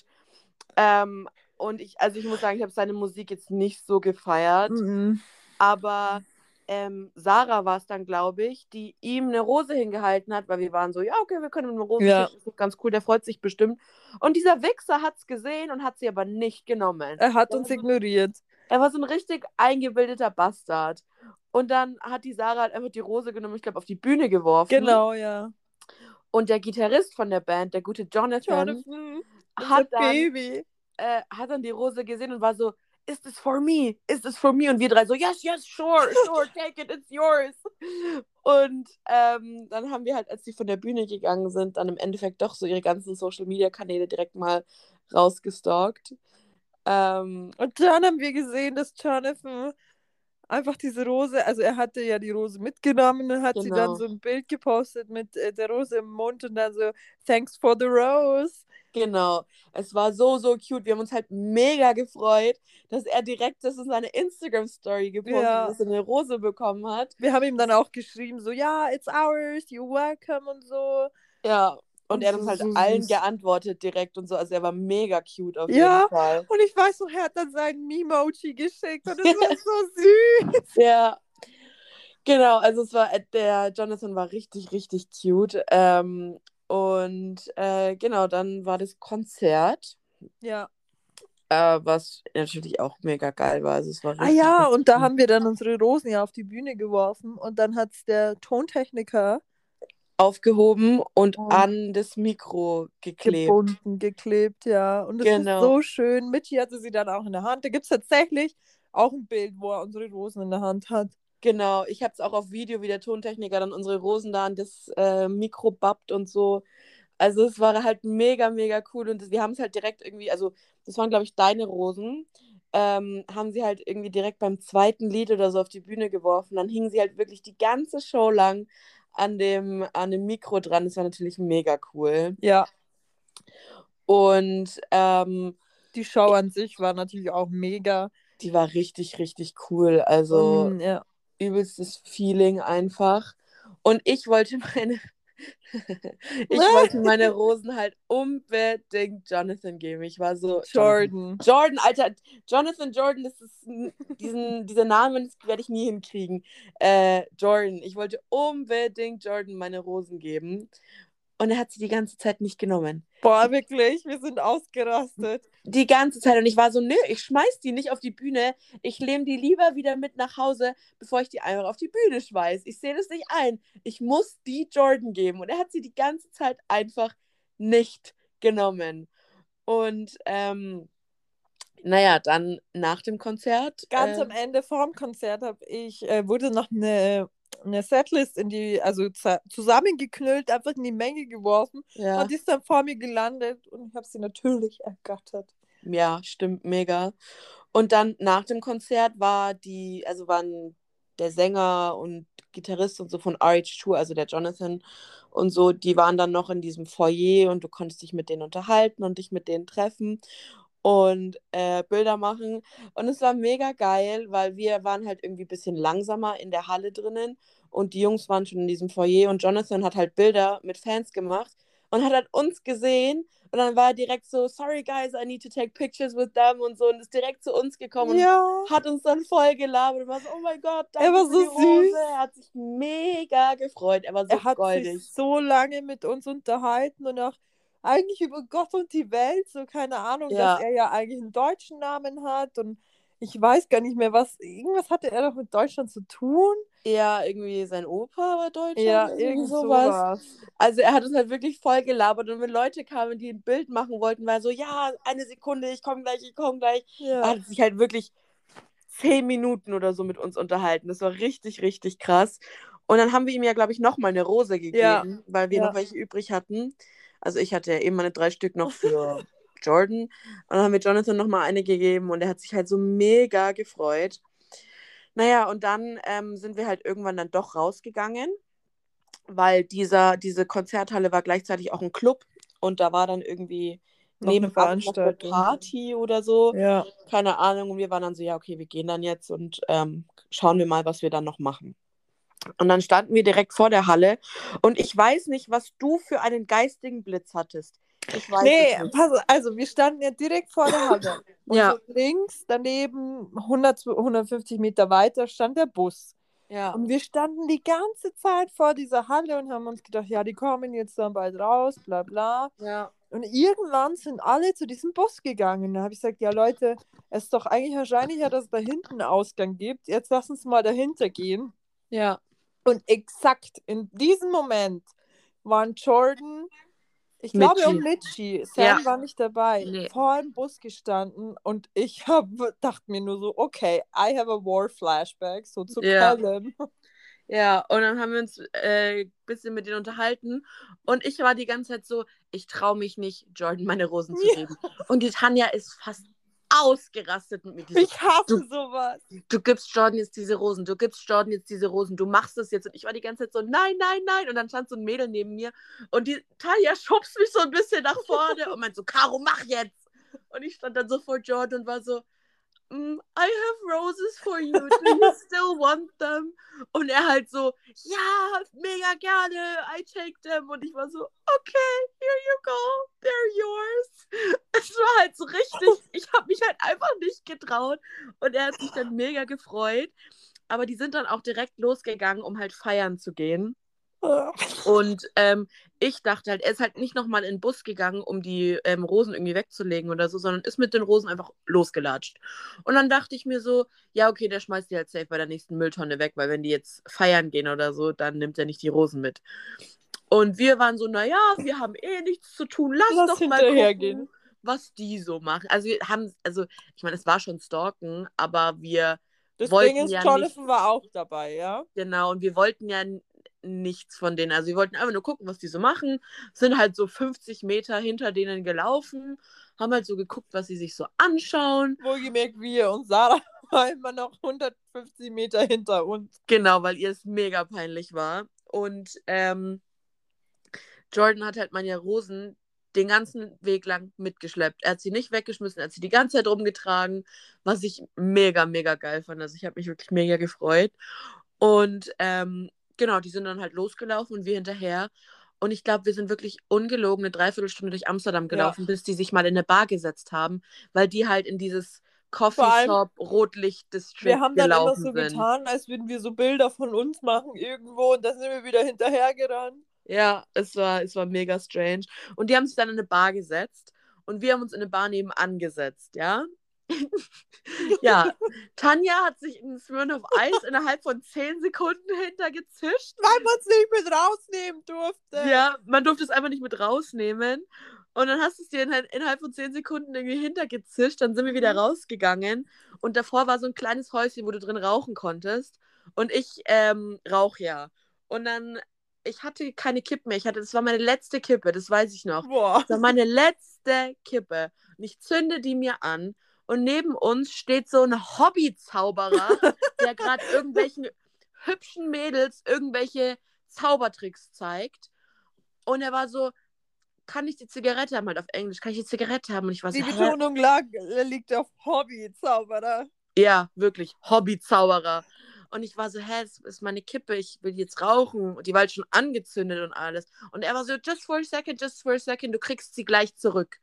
Ähm, und ich, also ich muss sagen, ich habe seine Musik jetzt nicht so gefeiert. Mhm. Aber ähm, Sarah war es dann, glaube ich, die ihm eine Rose hingehalten hat, weil wir waren so, ja, okay, wir können ihm eine Rose Ja. schicken, ist ganz cool, der freut sich bestimmt. Und dieser Wichser hat es gesehen und hat sie aber nicht genommen. Er hat Der uns so- ignoriert. Er war so ein richtig eingebildeter Bastard. Und dann hat die Sarah halt einfach die Rose genommen, ich glaube, auf die Bühne geworfen. Genau, ja. Und der Gitarrist von der Band, der gute Jonathan, Jonathan, hat, dann, Baby. äh, hat dann die Rose gesehen und war so, is this for me? Is this for me? Und wir drei so, yes, yes, sure, sure, take it, it's yours. Und ähm, dann haben wir halt, als die von der Bühne gegangen sind, dann im Endeffekt doch so ihre ganzen Social-Media-Kanäle direkt mal rausgestalkt. Ähm, Und dann haben wir gesehen, dass Jonathan einfach diese Rose, also er hatte ja die Rose mitgenommen und hat sie Genau. dann so ein Bild gepostet mit äh, der Rose im Mund und dann so, thanks for the rose. Genau, es war so, so cute. Wir haben uns halt mega gefreut, dass er direkt das in seine Instagram-Story gepostet Ja. hat, dass er eine Rose bekommen hat. Wir haben ihm dann auch geschrieben, so, ja, it's ours, you're welcome und so. Ja, und er hat uns halt so allen geantwortet direkt und so. Also er war mega cute auf Ja. jeden Fall. Und ich weiß noch, er hat dann seinen Memoji geschickt und es war so süß. Ja, genau. Also es war, äh, der Jonathan war richtig, richtig cute. Ähm, und äh, genau, dann war das Konzert, Ja. äh, was natürlich auch mega geil war. Also es war Ah ja, und da haben wir dann unsere Rosen ja auf die Bühne geworfen und dann hat es der Tontechniker aufgehoben und Und an das Mikro geklebt. gebunden, geklebt, ja. Und es Genau. ist so schön. Michi hatte sie dann auch in der Hand. Da gibt es tatsächlich auch ein Bild, wo er unsere Rosen in der Hand hat. Genau, ich habe es auch auf Video, wie der Tontechniker dann unsere Rosen da an das äh, Mikro bappt und so. Also es war halt mega, mega cool und wir haben es halt direkt irgendwie, also das waren, glaube ich, deine Rosen, ähm, haben sie halt irgendwie direkt beim zweiten Lied oder so auf die Bühne geworfen. Dann hingen sie halt wirklich die ganze Show lang an dem, an dem Mikro dran. Das war natürlich mega cool. Ja, Und ähm, die Show an sich war natürlich auch mega. die war richtig, richtig cool. Also Und, ja. übelstes Feeling einfach. Und ich wollte meine, ich wollte meine Rosen halt unbedingt Jonathan geben. Ich war so. Jordan. Jordan, Alter, Jonathan Jordan, das ist diesen, dieser Name, werde ich nie hinkriegen. Äh, Jordan, ich wollte unbedingt Jordan meine Rosen geben. Und er hat sie die ganze Zeit nicht genommen. Boah, wirklich, wir sind ausgerastet. Die ganze Zeit. Und ich war so, nö, ich schmeiß die nicht auf die Bühne. Ich nehme die lieber wieder mit nach Hause, bevor ich die einfach auf die Bühne schmeiß. Ich sehe das nicht ein. Ich muss die Jordan geben. Und er hat sie die ganze Zeit einfach nicht genommen. Und ähm, naja, dann nach dem Konzert. Ganz äh, am Ende vorm Konzert habe ich, äh, wurde noch eine, eine Setlist in die, also zusammengeknüllt, einfach in die Menge geworfen. Ja. Und die ist dann vor mir gelandet und ich habe sie natürlich ergattert. Ja, stimmt, mega. Und dann nach dem Konzert war die, also waren der Sänger und Gitarrist und so von RH2, also der Jonathan und so, die waren dann noch in diesem Foyer und du konntest dich mit denen unterhalten und dich mit denen treffen und äh, Bilder machen. Und es war mega geil, weil wir waren halt irgendwie ein bisschen langsamer in der Halle drinnen und die Jungs waren schon in diesem Foyer und Jonathan hat halt Bilder mit Fans gemacht und hat halt uns gesehen und dann war er direkt so, sorry guys, I need to take pictures with them und so und ist direkt zu uns gekommen ja. und hat uns dann voll gelabert und war so, oh mein Gott, danke er war so süß. Er hat sich mega gefreut, er war so er hat goldig. sich so lange mit uns unterhalten und auch eigentlich über Gott und die Welt, so keine Ahnung, Ja. dass er ja eigentlich einen deutschen Namen hat und ich weiß gar nicht mehr, was, irgendwas hatte er doch mit Deutschland zu tun. Ja, irgendwie sein Opa war Deutscher. Ja, irgend sowas. Also er hat uns halt wirklich voll gelabert und wenn Leute kamen, die ein Bild machen wollten, war er so, ja, eine Sekunde, ich komme gleich, ich komme gleich. Er Ja. hat sich halt wirklich zehn Minuten oder so mit uns unterhalten. Das war richtig, richtig krass. Und dann haben wir ihm ja, glaube ich, nochmal eine Rose gegeben, weil wir Ja. noch welche übrig hatten. Also ich hatte ja eben meine drei Stück noch für Jordan. Und dann haben wir Jonathan nochmal eine gegeben und er hat sich halt so mega gefreut. Naja, und dann ähm, sind wir halt irgendwann dann doch rausgegangen, weil dieser, diese Konzerthalle war gleichzeitig auch ein Club und da war dann irgendwie Noch noch eine. Party oder so. Ja. Keine Ahnung. Und wir waren dann so, ja, okay, wir gehen dann jetzt und ähm, schauen wir mal, was wir dann noch machen. Und dann standen wir direkt vor der Halle und ich weiß nicht, was du für einen geistigen Blitz hattest. Ich weiß Nee, pass, also wir standen ja direkt vor der Halle. Und Ja. so links daneben, 100, 150 Meter weiter, stand der Bus. Ja. Und wir standen die ganze Zeit vor dieser Halle und haben uns gedacht, ja, die kommen jetzt dann bald raus, bla bla. Ja. Und irgendwann sind alle zu diesem Bus gegangen. Da habe ich gesagt, ja Leute, es ist doch eigentlich wahrscheinlicher, dass es da hinten einen Ausgang gibt. Jetzt lass uns mal dahinter gehen. Ja. Und exakt in diesem Moment waren Jordan, ich glaube Mitchie. und Mitchie, Sam Ja. war nicht dabei, Nee. vor dem Bus gestanden und ich hab, dachte mir nur so, okay, I have a war flashback, so zu Ja. Callum. Ja, und dann haben wir uns ein äh, bisschen mit denen unterhalten. Und ich war die ganze Zeit so, ich traue mich nicht, Jordan meine Rosen zu Ja. geben. Und die Tanja ist fast ausgerastet mit mir. Die so, Ich hasse Du- sowas. du gibst Jordan jetzt diese Rosen, du gibst Jordan jetzt diese Rosen, du machst es jetzt. Und ich war die ganze Zeit so, nein, nein, nein. Und dann stand so ein Mädel neben mir und die Tanja schubst mich so ein bisschen nach vorne und meint so, Caro, mach jetzt. Und ich stand dann so vor Jordan und war so, "Mm, I have roses for you. Do you still want them? Und er halt so, ja, mega gerne, I take them. Und ich war so, okay, here you go, they're yours. Es war halt so richtig, ich habe mich halt einfach nicht getraut. Und er hat sich dann mega gefreut. Aber die sind dann auch direkt losgegangen, um halt feiern zu gehen. Und ähm, ich dachte halt, er ist halt nicht nochmal in den Bus gegangen, um die ähm, Rosen irgendwie wegzulegen oder so, sondern ist mit den Rosen einfach losgelatscht. Und dann dachte ich mir so, ja, okay, der schmeißt die halt safe bei der nächsten Mülltonne weg, weil wenn die jetzt feiern gehen oder so, dann nimmt er nicht die Rosen mit. Und wir waren so, naja, wir haben eh nichts zu tun, lass, Lass doch mal gucken, was die so machen. Also wir haben, also ich meine, es war schon Stalken, aber wir Das wollten Ding ist, ja Jonathan nicht- war auch dabei, ja? Genau, und wir wollten ja nichts von denen. Also wir wollten einfach nur gucken, was die so machen. Sind halt so 50 Meter hinter denen gelaufen, haben halt so geguckt, was sie sich so anschauen. Wohlgemerkt, wir und Sarah war immer noch 150 Meter hinter uns. Genau, weil ihr es mega peinlich war. Und ähm, Jordan hat halt meine Rosen den ganzen Weg lang mitgeschleppt. Er hat sie nicht weggeschmissen, er hat sie die ganze Zeit rumgetragen, was ich mega, mega geil fand. Also ich habe mich wirklich mega gefreut. Und ähm, genau, die sind dann halt losgelaufen und wir hinterher. Und ich glaube, wir sind wirklich ungelogen eine Dreiviertelstunde durch Amsterdam gelaufen, bis die sich mal in eine Bar gesetzt haben, weil die halt in dieses allem- Coffeeshop Rotlicht-District Wir haben dann immer so sind. getan, als würden wir so Bilder von uns machen irgendwo und dann sind wir wieder hinterhergerannt. Ja, es war, es war mega strange. Und die haben sich dann in eine Bar gesetzt und wir haben uns in eine Bar nebenan gesetzt, ja. ja, Tanja hat sich in Smirnoff Eis innerhalb von 10 Sekunden hintergezischt. Weil man es nicht mit rausnehmen durfte. Ja, man durfte es einfach nicht mit rausnehmen. Und dann hast du es dir innerhalb von 10 Sekunden irgendwie hintergezischt. Dann sind wir wieder mhm. rausgegangen. Und davor war so ein kleines Häuschen, wo du drin rauchen konntest. Und ich ähm, rauche ja. Und dann, ich hatte keine Kippe mehr. Ich hatte, das war meine letzte Kippe, das weiß ich noch. Boah. Das war meine letzte Kippe. Und ich zünde die mir an. Und neben uns steht so ein Hobbyzauberer, der gerade irgendwelchen hübschen Mädels irgendwelche Zaubertricks zeigt. Und er war so, kann ich die Zigarette haben, halt auf Englisch, kann ich die Zigarette haben? Und ich war so, Die Betonung lag, liegt auf Hobbyzauberer. Ja, wirklich, Hobbyzauberer. Und ich war so, hä, das ist meine Kippe, ich will jetzt rauchen. Und die war halt schon angezündet und alles. Und er war so, just for a second, just for a second, du kriegst sie gleich zurück.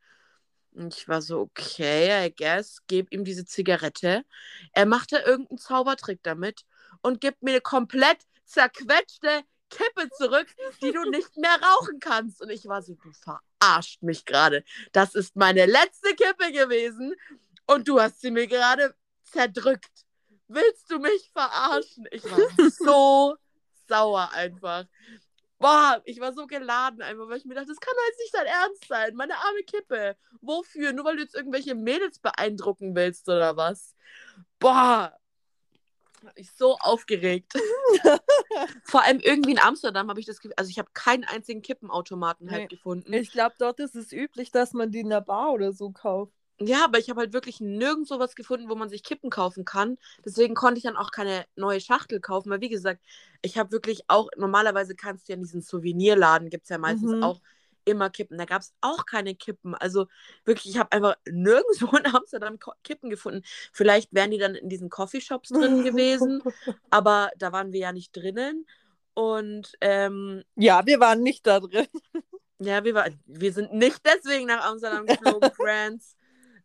Und ich war so, okay, I guess, geb ihm diese Zigarette. Er machte irgendeinen Zaubertrick damit und gibt mir eine komplett zerquetschte Kippe zurück, die du nicht mehr rauchen kannst. Und ich war so, du verarscht mich gerade. Das ist meine letzte Kippe gewesen und du hast sie mir gerade zerdrückt. Willst du mich verarschen? Ich war so sauer einfach. Boah, ich war so geladen einfach, weil ich mir dachte, das kann doch jetzt nicht dein Ernst sein. Meine arme Kippe. Wofür? Nur weil du jetzt irgendwelche Mädels beeindrucken willst oder was? Boah, ich so aufgeregt. Vor allem irgendwie in Amsterdam habe ich das Gefühl, also ich habe keinen einzigen Kippenautomaten nee. halt gefunden. Ich glaube, dort ist es üblich, dass man die in der Bar oder so kauft. Ja, aber ich habe halt wirklich nirgendwo was gefunden, wo man sich Kippen kaufen kann. Deswegen konnte ich dann auch keine neue Schachtel kaufen, weil wie gesagt, ich habe wirklich auch, normalerweise kannst du ja in diesen Souvenirladen, gibt es ja meistens mhm. auch immer Kippen. Da gab es auch keine Kippen. Also wirklich, ich habe einfach nirgendwo in Amsterdam Kippen gefunden. Vielleicht wären die dann in diesen Coffeeshops drin gewesen, aber da waren wir ja nicht drinnen. Und ähm, ja, wir waren nicht da drin. Ja, wir, war, wir sind nicht deswegen nach Amsterdam geflogen, Friends.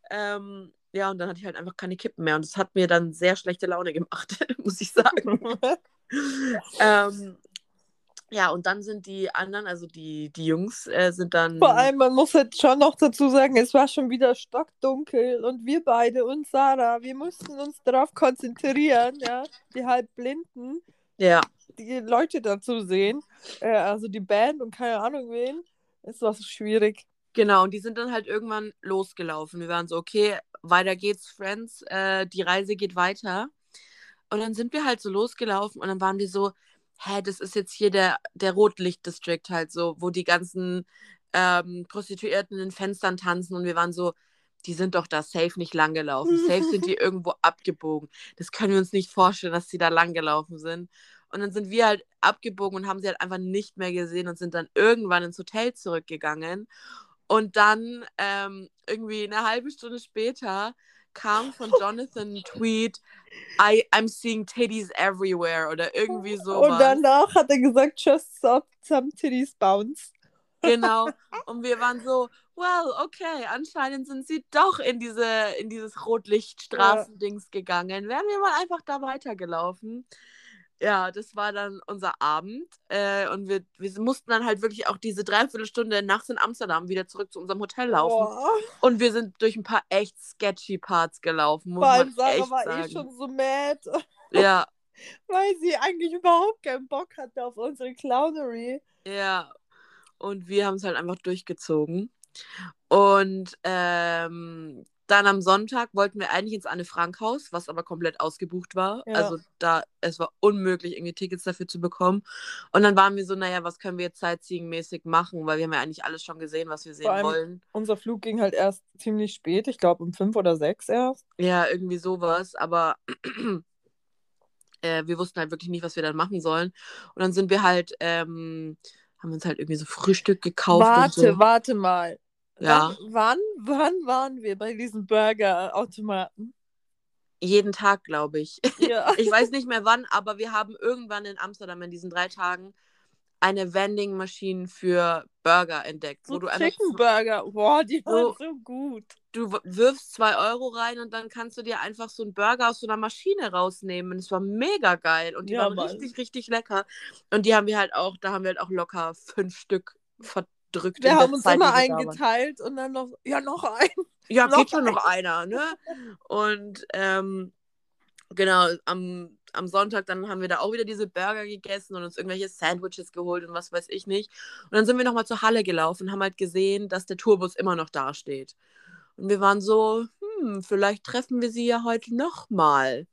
Ähm, ja, und dann hatte ich halt einfach keine Kippen mehr. Und das hat mir dann sehr schlechte Laune gemacht, muss ich sagen. ähm, ja, und dann sind die anderen, also die, die Jungs, äh, sind dann. Vor allem, man muss jetzt schon noch dazu sagen, es war schon wieder stockdunkel und wir beide und Sarah, wir mussten uns darauf konzentrieren, ja, die halbblinden, ja. die Leute dazu sehen, äh, also die Band und keine Ahnung wen. Es war so schwierig. Genau, und die sind dann halt irgendwann losgelaufen. Wir waren so, okay, weiter geht's, Friends, äh, die Reise geht weiter. Und dann sind wir halt so losgelaufen und dann waren wir so, hä, das ist jetzt hier der, der Rotlicht-District halt so, wo die ganzen ähm, Prostituierten in den Fenstern tanzen und wir waren so, die sind doch da safe nicht lang gelaufen. Safe sind die irgendwo abgebogen. Das können wir uns nicht vorstellen, dass die da lang gelaufen sind. Und dann sind wir halt abgebogen und haben sie halt einfach nicht mehr gesehen und sind dann irgendwann ins Hotel zurückgegangen. Und dann ähm, irgendwie eine halbe Stunde später kam von Jonathan ein Tweet, I, I'm seeing titties everywhere oder irgendwie so. Und danach hat er gesagt, just some titties bounce. Genau. Und wir waren so, well, okay, anscheinend sind sie doch in diese, in dieses Rotlichtstraßendings ja. gegangen. Wären wir mal einfach da weitergelaufen ja, das war dann unser Abend. Äh, und wir, wir mussten dann halt wirklich auch diese Dreiviertelstunde nachts in Amsterdam wieder zurück zu unserem Hotel laufen. Boah. Und wir sind durch ein paar echt sketchy Parts gelaufen, muss Weil man Sarah war eh sagen. eh schon so mad. Ja. Weil sie eigentlich überhaupt keinen Bock hatte auf unsere Clownery. Ja. Und wir haben es halt einfach durchgezogen. Und ähm, dann am Sonntag wollten wir eigentlich ins Anne-Frank-Haus, was aber komplett ausgebucht war. Ja. Also da, es war unmöglich, irgendwie Tickets dafür zu bekommen. Und dann waren wir so, naja, was können wir jetzt Sightseeing-mäßig machen, weil wir haben ja eigentlich alles schon gesehen, was wir sehen wollen. Unser Flug ging halt erst ziemlich spät, ich glaube um fünf oder sechs erst. Ja, irgendwie sowas, aber äh, wir wussten halt wirklich nicht, was wir dann machen sollen. Und dann sind wir halt, ähm, haben uns halt irgendwie so Frühstück gekauft. Warte, so. warte mal. Ja. Wann, wann waren wir bei diesen Burgerautomaten? Jeden Tag, glaube ich. Ja. Ich weiß nicht mehr wann, aber wir haben irgendwann in Amsterdam in diesen drei Tagen eine Vending Machine für Burger entdeckt. So wo du Chicken Burger, boah, die waren so, so gut. Du wirfst zwei Euro rein und dann kannst du dir einfach so einen Burger aus so einer Maschine rausnehmen. Es war mega geil und die ja, waren Mann. richtig, richtig lecker. Und die haben wir halt auch, da haben wir halt auch locker fünf Stück drückt. Wir haben uns Zeit, immer die wir einen da waren. geteilt und dann noch, ja, noch ein. Ja, Noch geht schon noch einer, ne? Und ähm, genau, am, am Sonntag dann haben wir da auch wieder diese Burger gegessen und uns irgendwelche Sandwiches geholt und was weiß ich nicht. Und dann sind wir nochmal zur Halle gelaufen und haben halt gesehen, dass der Tourbus immer noch dasteht. Und wir waren so, hm, vielleicht treffen wir sie ja heute nochmal.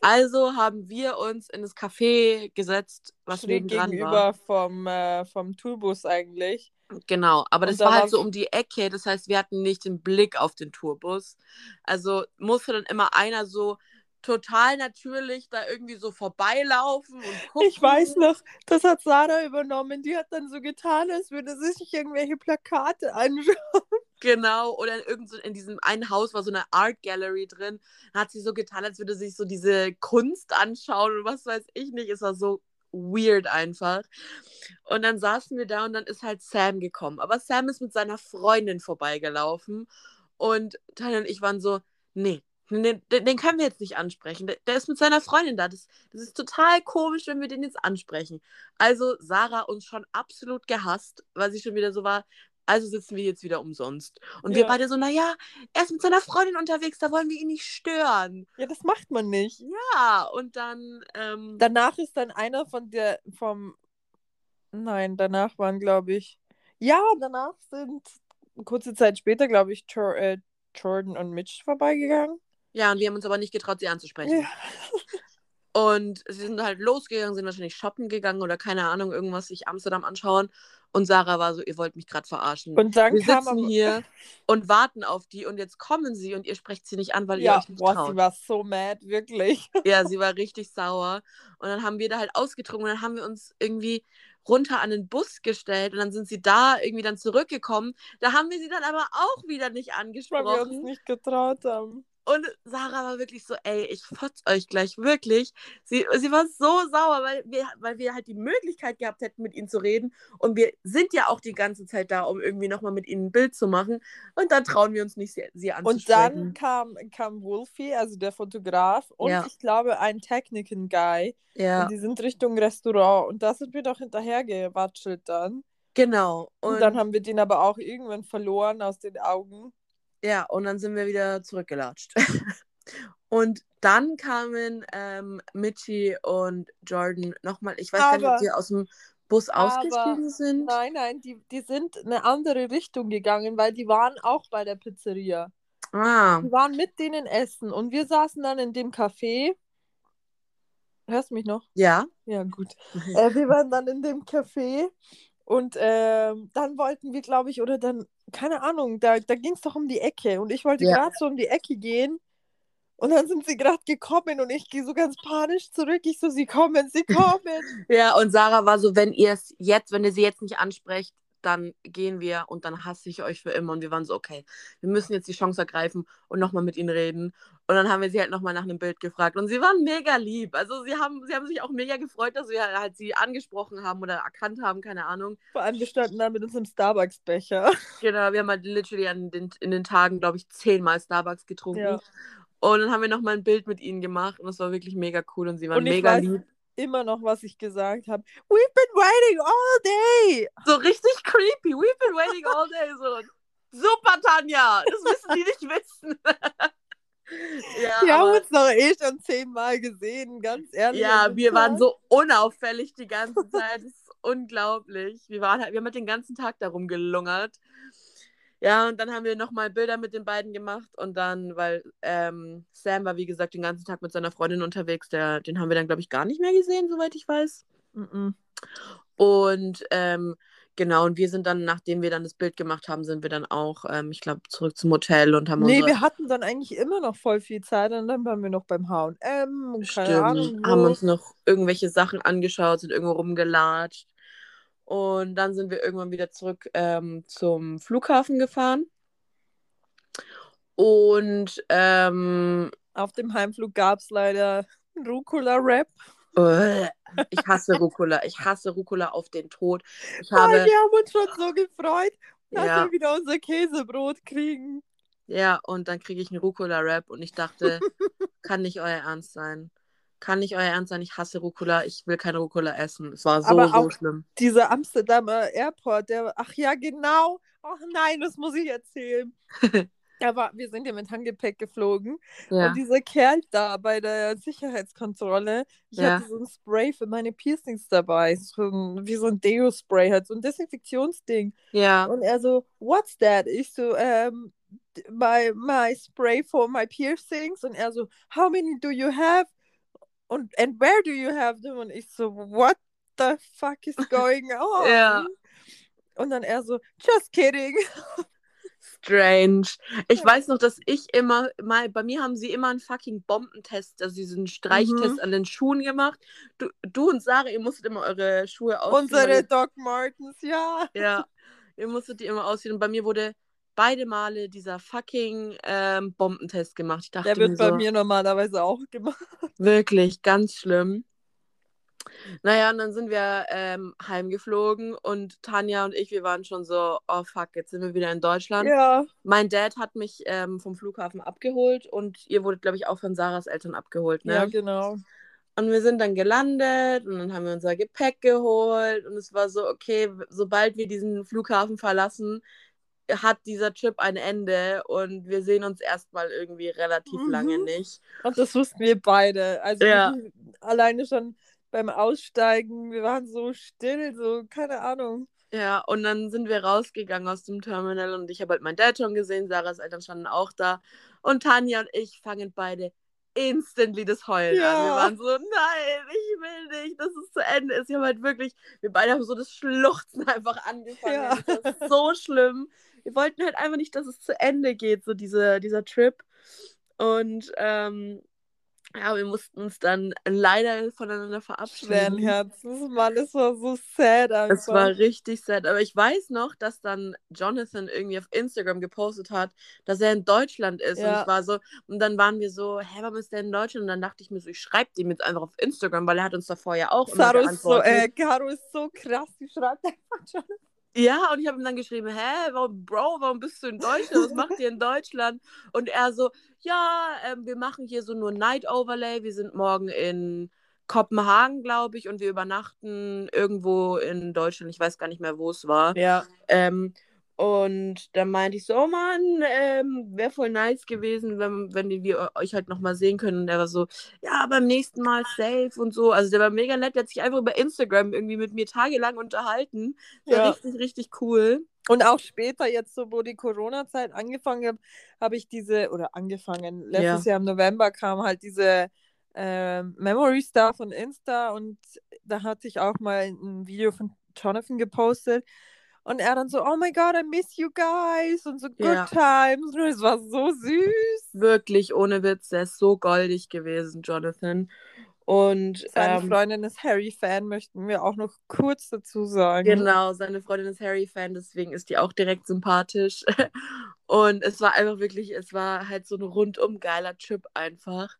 Also haben wir uns in das Café gesetzt, was nebendran gegenüber war. vom, äh, vom Tourbus eigentlich. Genau, aber das da war halt so um die Ecke, das heißt, wir hatten nicht den Blick auf den Tourbus. Also musste dann immer einer so total natürlich da irgendwie so vorbeilaufen und gucken. Ich weiß noch, das hat Sarah übernommen. Die hat dann so getan, als würde sie sich irgendwelche Plakate anschauen. Genau, oder in, irgend so, in diesem einen Haus war so eine Art Gallery drin. Da hat sie so getan, als würde sie sich so diese Kunst anschauen und was weiß ich nicht. Es war so weird einfach. Und dann saßen wir da und dann ist halt Sam gekommen. Aber Sam ist mit seiner Freundin vorbeigelaufen und Tanja und ich waren so, nee. Den, den können wir jetzt nicht ansprechen. Der, der ist mit seiner Freundin da. Das, das ist total komisch, wenn wir den jetzt ansprechen. Also Sarah uns schon absolut gehasst, weil sie schon wieder so war, also sitzen wir jetzt wieder umsonst. Und wir Ja. beide so, naja, er ist mit seiner Freundin unterwegs, da wollen wir ihn nicht stören. Ja, das macht man nicht. Ja, und dann, ähm, Danach ist dann einer von der, vom, nein, danach waren, glaube ich, ja, danach sind kurze Zeit später, glaube ich, Jor äh, Jordan und Mitch vorbeigegangen. ja, und wir haben uns aber nicht getraut, sie anzusprechen. Ja. Und sie sind halt losgegangen, sind wahrscheinlich shoppen gegangen oder keine Ahnung, irgendwas sich Amsterdam anschauen. Und Sarah war so, ihr wollt mich gerade verarschen. Und dann wir kam sitzen hier und warten auf die und jetzt kommen sie und ihr sprecht sie nicht an, weil ihr ja, euch nicht boah, traut. sie war so mad, wirklich. Ja, sie war richtig sauer. Und dann haben wir da halt ausgetrunken und dann haben wir uns irgendwie runter an den Bus gestellt und dann sind sie da irgendwie dann zurückgekommen. Da haben wir sie dann aber auch wieder nicht Weil wir uns angesprochen. nicht getraut haben. Und Sarah war wirklich so, ey, ich fotz euch gleich, wirklich. Sie, sie war so sauer, weil wir, weil wir halt die Möglichkeit gehabt hätten, mit ihnen zu reden. Und wir sind ja auch die ganze Zeit da, um irgendwie nochmal mit ihnen ein Bild zu machen. Und dann trauen wir uns nicht, sie, sie Und anzusprechen. dann kam, kam Wolfie, also der Fotograf, und Ja. ich glaube ein Techniken-Guy. ja, Und die sind Richtung Restaurant. Und da sind wir doch hinterher gewatschelt dann. genau. Und, dann haben wir den aber auch irgendwann verloren aus den Augen. Ja, und dann sind wir wieder zurückgelatscht. und dann kamen ähm, Mitchie und Jordan nochmal, ich weiß gar nicht, ob Aber- die aus dem Bus aber- ausgestiegen sind. Nein, nein, die, die sind in eine andere Richtung gegangen, weil die waren auch bei der Pizzeria. Ah, Die waren mit denen essen. Und wir saßen dann in dem Café. Hörst du mich noch? ja. Ja, gut. Äh, wir waren dann in dem Café und ähm, dann wollten wir, glaube ich, oder dann, keine Ahnung, da, da ging es doch um die Ecke und ich wollte Ja. gerade so um die Ecke gehen und dann sind sie gerade gekommen und ich gehe so ganz panisch zurück. Ich so, sie kommen, sie kommen. Ja, und Sarah war so, wenn ihr es jetzt, wenn ihr sie jetzt nicht ansprecht, dann gehen wir und dann hasse ich euch für immer. Und wir waren so, okay, wir müssen jetzt die Chance ergreifen und nochmal mit ihnen reden. Und dann haben wir sie halt nochmal nach einem Bild gefragt. Und sie waren mega lieb. Also sie haben, sie haben sich auch mega gefreut, dass wir halt sie angesprochen haben oder erkannt haben, keine Ahnung. Vor allem, wir standen da mit unserem Starbucks-Becher. Genau, wir haben halt literally an den, in den Tagen, glaube ich, zehnmal Starbucks getrunken. Ja. Und dann haben wir nochmal ein Bild mit ihnen gemacht und das war wirklich mega cool und sie waren mega weiß- lieb. Immer noch, was ich gesagt habe. We've been waiting all day. So richtig creepy. We've been waiting all day. So, super, Tanja. Das müssen die nicht wissen. ja, Wir haben aber, uns doch eh schon zehnmal gesehen, ganz ehrlich. ja, dem wir waren so unauffällig die ganze Zeit. Das ist unglaublich. Wir, waren halt, wir haben halt den ganzen Tag darum gelungert. Ja, und dann haben wir nochmal Bilder mit den beiden gemacht und dann, weil ähm, Sam war, wie gesagt, den ganzen Tag mit seiner Freundin unterwegs, der, den haben wir dann, glaube ich, gar nicht mehr gesehen, soweit ich weiß. Mhm. Und ähm, genau, und wir sind dann, nachdem wir dann das Bild gemacht haben, sind wir dann auch, ähm, ich glaube, zurück zum Hotel und haben Nee, wir hatten dann eigentlich immer noch voll viel Zeit und dann waren wir noch beim H&M und keine Ahnung stimmt, wo. haben uns noch irgendwelche Sachen angeschaut, sind irgendwo rumgelatscht. Und dann sind wir irgendwann wieder zurück ähm, zum Flughafen gefahren. Und ähm, Auf dem Heimflug gab es leider Rucola-Wrap. äh, ich hasse Rucola. Ich hasse Rucola auf den Tod. Ich habe, wir haben uns schon so gefreut, dass Ja. wir wieder unser Käsebrot kriegen. ja, und dann kriege ich einen Rucola-Rap und ich dachte, kann nicht euer Ernst sein. Kann nicht euer Ernst sein, ich hasse Rucola, ich will keine Rucola essen. Es war so, Aber so auch schlimm. Dieser Amsterdamer Airport, der, ach ja, genau. Ach nein, das muss ich erzählen. Aber wir sind ja mit Handgepäck geflogen Ja. und dieser Kerl da bei der Sicherheitskontrolle, ich Ja. hatte so ein Spray für meine Piercings dabei, so ein, wie so ein Deo-Spray, halt so ein Desinfektionsding. Ja. Und er so, what's that? Ich so, ähm, my, my spray for my piercings. Und er so, how many do you have? Und and where do you have them? Und ich so, what the fuck is going on? Ja. Und dann er so, just kidding. Strange. Ich Ja. weiß noch, dass ich immer, mal, bei mir haben sie immer einen fucking Bombentest, also diesen Streichtest Mhm. an den Schuhen gemacht. Du, du und Sarah, ihr musstet immer eure Schuhe ausziehen. Unsere Doc Martens, ja. ja, ihr musstet die immer ausziehen. Und bei mir wurde beide Male dieser fucking ähm, Bombentest gemacht. Ich dachte Der wird mir bei so, mir normalerweise auch gemacht. wirklich ganz schlimm. Naja, und dann sind wir ähm, heimgeflogen und Tanja und ich, wir waren schon so, oh fuck, jetzt sind wir wieder in Deutschland. Ja. Mein Dad hat mich ähm, vom Flughafen abgeholt und ihr wurdet, glaube ich, auch von Sarahs Eltern abgeholt, ne? Ja, genau. Und wir sind dann gelandet und dann haben wir unser Gepäck geholt und es war so, okay, sobald wir diesen Flughafen verlassen, hat dieser Trip ein Ende und wir sehen uns erstmal irgendwie relativ Mhm. lange nicht. Und das wussten wir beide. Also Ja. alleine schon beim Aussteigen, wir waren so still, so, keine Ahnung. Ja, und dann sind wir rausgegangen aus dem Terminal und ich habe halt meinen Dad schon gesehen, Sarahs Eltern standen auch da und Tanja und ich fangen beide instantly das Heulen an. Wir Ja. waren so, nein, ich will nicht, dass es zu Ende ist. Wir haben halt wirklich, wir beide haben so das Schluchzen einfach angefangen. Ja. Das ist so schlimm. Wir wollten halt einfach nicht, dass es zu Ende geht, so diese, dieser Trip. Und ähm, ja, wir mussten uns dann leider voneinander verabschieden. Schweren Herzens, Mann, es war so sad einfach. Es war richtig sad. Aber ich weiß noch, dass dann Jonathan irgendwie auf Instagram gepostet hat, dass er in Deutschland ist. Und Ja. ich war so, und dann waren wir so, hä, warum ist der in Deutschland? Und dann dachte ich mir so, ich schreibe dem jetzt einfach auf Instagram, weil er hat uns davor ja auch immer Caro ist so, äh, Caro ist so krass, die schreibt einfach schon. Ja, und ich habe ihm dann geschrieben, hä, warum, Bro, warum bist du in Deutschland? Was macht ihr in Deutschland? Und er so, ja, ähm, wir machen hier so nur Night Overlay. Wir sind morgen in Kopenhagen, glaube ich, und wir übernachten irgendwo in Deutschland. Ich weiß gar nicht mehr, wo es war. Ja. Ähm, und dann meinte ich so, oh Mann, ähm, wäre voll nice gewesen, wenn, wenn wir euch halt nochmal sehen können. Und er war so, ja, beim nächsten Mal safe und so. Also der war mega nett, der hat sich einfach über Instagram irgendwie mit mir tagelang unterhalten. War Ja. richtig, richtig cool. Und auch später, jetzt so, wo die Corona-Zeit angefangen hat, habe ich diese, oder angefangen, letztes Jahr im November kam halt diese ähm, Memory Star von Insta und da hatte ich auch mal ein Video von Jonathan gepostet. Und er dann so, oh my God, I miss you guys und so good Ja. times. Und es war so süß. Wirklich, ohne Witz, der ist so goldig gewesen, Jonathan. Und Seine ähm, Freundin ist Harry-Fan, möchten wir auch noch kurz dazu sagen. Genau, seine Freundin ist Harry-Fan, deswegen ist die auch direkt sympathisch. Und es war einfach wirklich, es war halt so ein rundum geiler Trip einfach.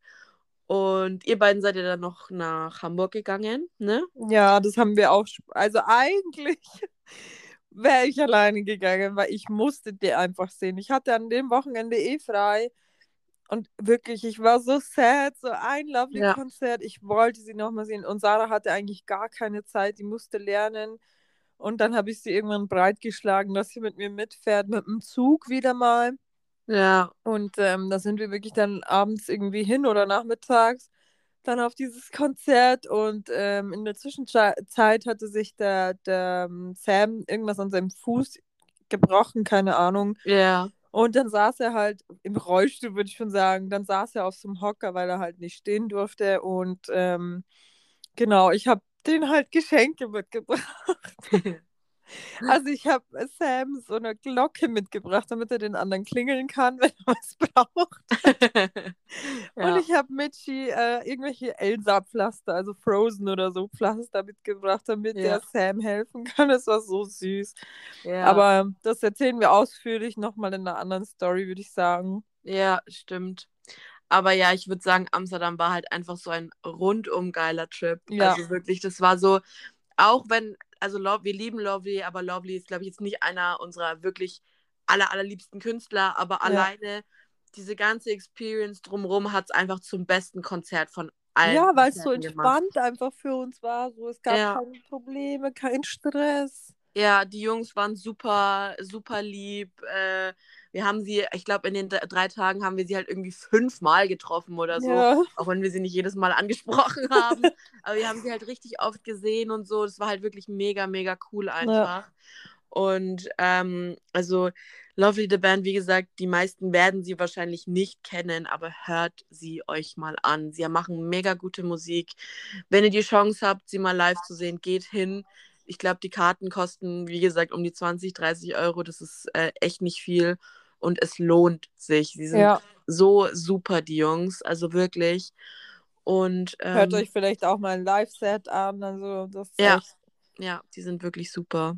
Und ihr beiden seid ja dann noch nach Hamburg gegangen, ne? Ja, das haben wir auch. Also eigentlich wäre ich alleine gegangen, weil ich musste die einfach sehen. Ich hatte an dem Wochenende eh frei. Und wirklich, ich war so sad, so ein lovely Ja. Konzert. Ich wollte sie nochmal sehen. Und Sarah hatte eigentlich gar keine Zeit, die musste lernen. Und dann habe ich sie irgendwann breitgeschlagen, dass sie mit mir mitfährt, mit dem Zug wieder mal. Ja, Und ähm, da sind wir wirklich dann abends irgendwie hin oder nachmittags dann auf dieses Konzert. Und ähm, in der Zwischenzeit hatte sich der, der ähm, Sam irgendwas an seinem Fuß gebrochen, keine Ahnung. ja, Und dann saß er halt im Rollstuhl, würde ich schon sagen. Dann saß er auf so einem Hocker, weil er halt nicht stehen durfte. Und ähm, genau, ich habe den halt Geschenke mitgebracht. Also ich habe Sam so eine Glocke mitgebracht, damit er den anderen klingeln kann, wenn er was braucht. Und ja, ich habe Mitchi äh, irgendwelche Elsa-Pflaster, also Frozen oder so Pflaster mitgebracht, damit Ja. der Sam helfen kann. Das war so süß. ja. Aber das erzählen wir ausführlich nochmal in einer anderen Story, würde ich sagen. Ja, stimmt. Aber ja, ich würde sagen, Amsterdam war halt einfach so ein rundum geiler Trip. Ja. Also wirklich, das war so, auch wenn, also Lo wir lieben Lovely, aber Lovely ist, glaube ich, jetzt nicht einer unserer wirklich aller, allerliebsten Künstler, aber alleine diese ganze Experience drumherum hat es einfach zum besten Konzert von allen Ja, weil es so Konzerten gemacht. entspannt einfach für uns war. So, es gab Ja. keine Probleme, kein Stress. Ja, die Jungs waren super, super lieb. Äh, wir haben sie, ich glaube, in den drei Tagen haben wir sie halt irgendwie fünfmal getroffen oder so. Ja. Auch wenn wir sie nicht jedes Mal angesprochen haben. Aber wir haben sie halt richtig oft gesehen und so. Das war halt wirklich mega, mega cool einfach. Und ähm, also Lovely the Band, wie gesagt, die meisten werden sie wahrscheinlich nicht kennen, aber hört sie euch mal an. Sie machen mega gute Musik. Wenn ihr die Chance habt, sie mal live zu sehen, geht hin. Ich glaube, die Karten kosten, wie gesagt, um die 20, 30 Euro. Das ist äh, echt nicht viel. Und es lohnt sich. Sie sind Ja. so super, die Jungs. Also wirklich. Und ähm, Hört euch vielleicht auch mal ein Live-Set an. Also, das Ja. echt ja, die sind wirklich super.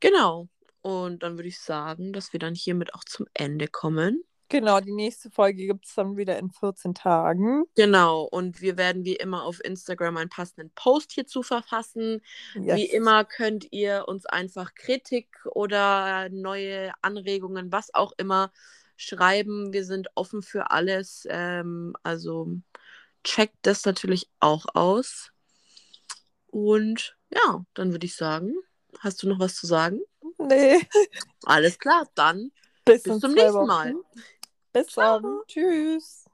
Genau. Und dann würde ich sagen, dass wir dann hiermit auch zum Ende kommen. Genau, die nächste Folge gibt es dann wieder in 14 Tagen. Genau. Und wir werden wie immer auf Instagram einen passenden Post hierzu verfassen. Yes. Wie immer könnt ihr uns einfach Kritik oder neue Anregungen, was auch immer, schreiben. Wir sind offen für alles. Ähm, also checkt das natürlich auch aus. Und ja, dann würde ich sagen, hast du noch was zu sagen? Nee. Alles klar, dann Bis, bis zum nächsten Wochen. Mal. Bis Ciao. dann. Tschüss.